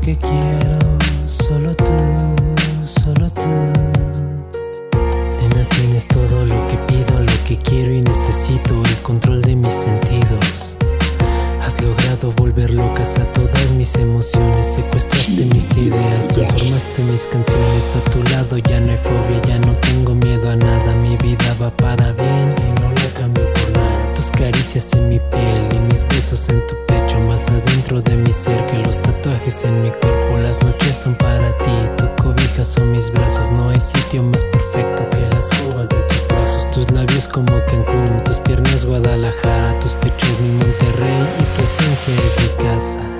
lo que quiero, solo tú, solo tú. Nena, tienes todo lo que pido, lo que quiero y necesito, el control de mis sentidos. Has logrado volver locas a todas mis emociones, secuestraste mis ideas, transformaste mis canciones a tu lado, ya no hay fobia, ya no tengo miedo a nada, mi vida va para bien tus caricias en mi piel y mis besos en tu pecho, más adentro de mi ser que los tatuajes en mi cuerpo. Las noches son para ti, tu cobija son mis brazos. No hay sitio más perfecto que las curvas de tus brazos. Tus labios como Cancún, tus piernas Guadalajara, tus pechos mi Monterrey y tu esencia es mi casa.